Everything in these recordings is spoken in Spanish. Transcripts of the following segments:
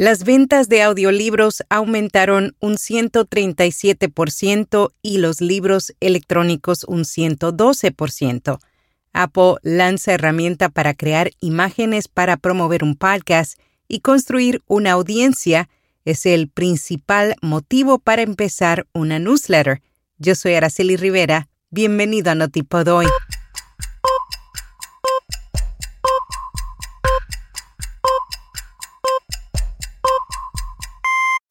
Las ventas de audiolibros aumentaron un 137% y los libros electrónicos un 112%. Apple lanza herramienta para crear imágenes para promover un podcast y construir una audiencia es el principal motivo para empezar una newsletter. Yo soy Araceli Rivera. Bienvenido a Notipod hoy.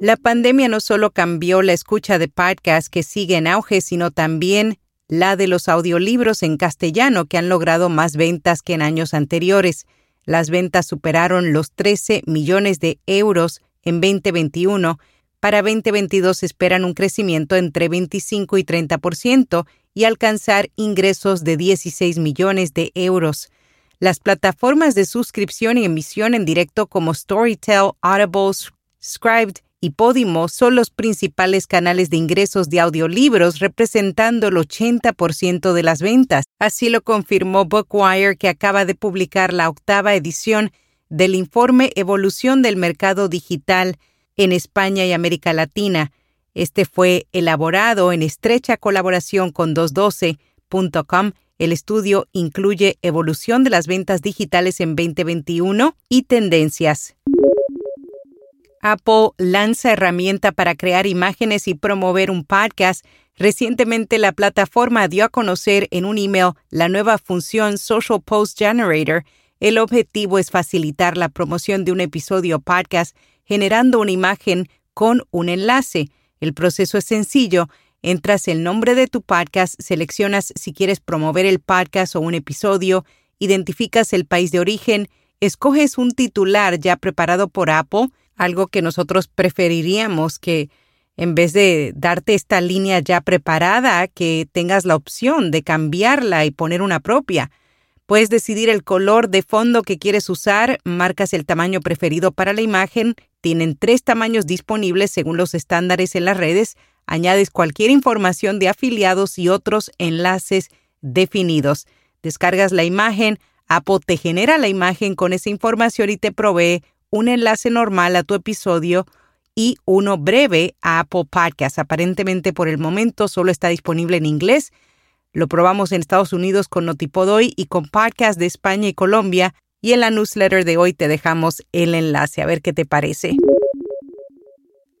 La pandemia no solo cambió la escucha de podcasts que sigue en auge, sino también la de los audiolibros en castellano que han logrado más ventas que en años anteriores. Las ventas superaron los 13 millones de euros en 2021. Para 2022 esperan un crecimiento entre 25 y 30% y alcanzar ingresos de 16 millones de euros. Las plataformas de suscripción y emisión en directo como Storytel, Audible, Scribed y Podimo son los principales canales de ingresos de audiolibros, representando el 80% de las ventas. Así lo confirmó Bookwire, que acaba de publicar la octava edición del informe Evolución del Mercado Digital en España y América Latina. Este fue elaborado en estrecha colaboración con 212.com. El estudio incluye evolución de las ventas digitales en 2021 y tendencias. Apple lanza herramienta para crear imágenes y promover un podcast. Recientemente la plataforma dio a conocer en un email la nueva función Social Post Generator. El objetivo es facilitar la promoción de un episodio podcast generando una imagen con un enlace. El proceso es sencillo. Entras el nombre de tu podcast, seleccionas si quieres promover el podcast o un episodio, identificas el país de origen, escoges un titular ya preparado por Apple, algo que nosotros preferiríamos que en vez de darte esta línea ya preparada, que tengas la opción de cambiarla y poner una propia. Puedes decidir el color de fondo que quieres usar, marcas el tamaño preferido para la imagen, tienen tres tamaños disponibles según los estándares en las redes, añades cualquier información de afiliados y otros enlaces definidos. Descargas la imagen, Apple te genera la imagen con esa información y te provee un enlace normal a tu episodio y uno breve a Apple Podcasts. Aparentemente por el momento solo está disponible en inglés. Lo probamos en Estados Unidos con Notipodoy y con podcasts de España y Colombia. Y en la newsletter de hoy te dejamos el enlace, a ver qué te parece.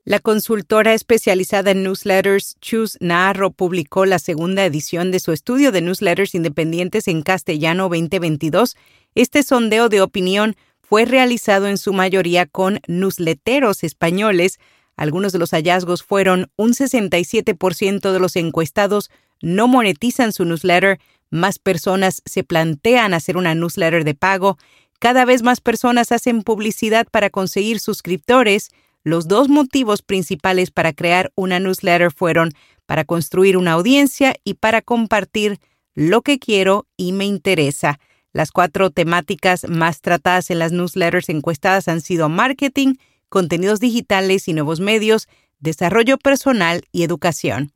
La consultora especializada en newsletters Choose Narro publicó la segunda edición de su estudio de newsletters independientes en castellano 2022. Este sondeo de opinión fue realizado en su mayoría con newsletteros españoles. Algunos de los hallazgos fueron un 67% de los encuestados no monetizan su newsletter, más personas se plantean hacer una newsletter de pago, cada vez más personas hacen publicidad para conseguir suscriptores. Los dos motivos principales para crear una newsletter fueron para construir una audiencia y para compartir lo que quiero y me interesa. Las cuatro temáticas más tratadas en las newsletters encuestadas han sido marketing, contenidos digitales y nuevos medios, desarrollo personal y educación.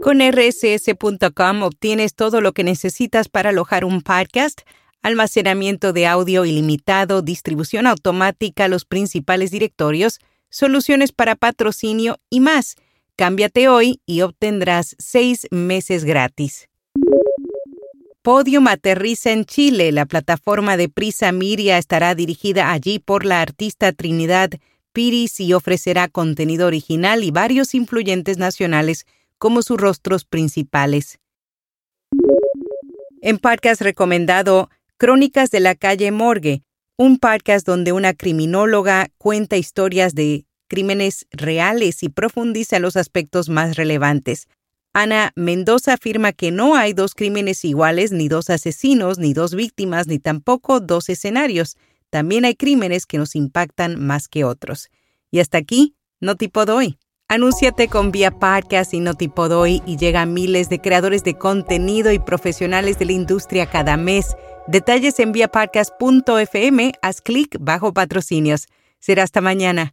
Con rss.com obtienes todo lo que necesitas para alojar un podcast, almacenamiento de audio ilimitado, distribución automática a los principales directorios, soluciones para patrocinio y más. Cámbiate hoy y obtendrás seis meses gratis. Podium aterriza en Chile. La plataforma de Prisa Miria estará dirigida allí por la artista Trinidad Piris y ofrecerá contenido original y varios influyentes nacionales como sus rostros principales. En podcast recomendado Crónicas de la calle Morgue, un podcast donde una criminóloga cuenta historias de crímenes reales y profundiza los aspectos más relevantes. Ana Mendoza afirma que no hay dos crímenes iguales, ni dos asesinos, ni dos víctimas, ni tampoco dos escenarios. También hay crímenes que nos impactan más que otros. Y hasta aquí, no tipo doy. Anúnciate con Vía Podcast y Notipodoy y llega a miles de creadores de contenido y profesionales de la industria cada mes. Detalles en viapodcast.fm, haz clic bajo patrocinios. Será hasta mañana.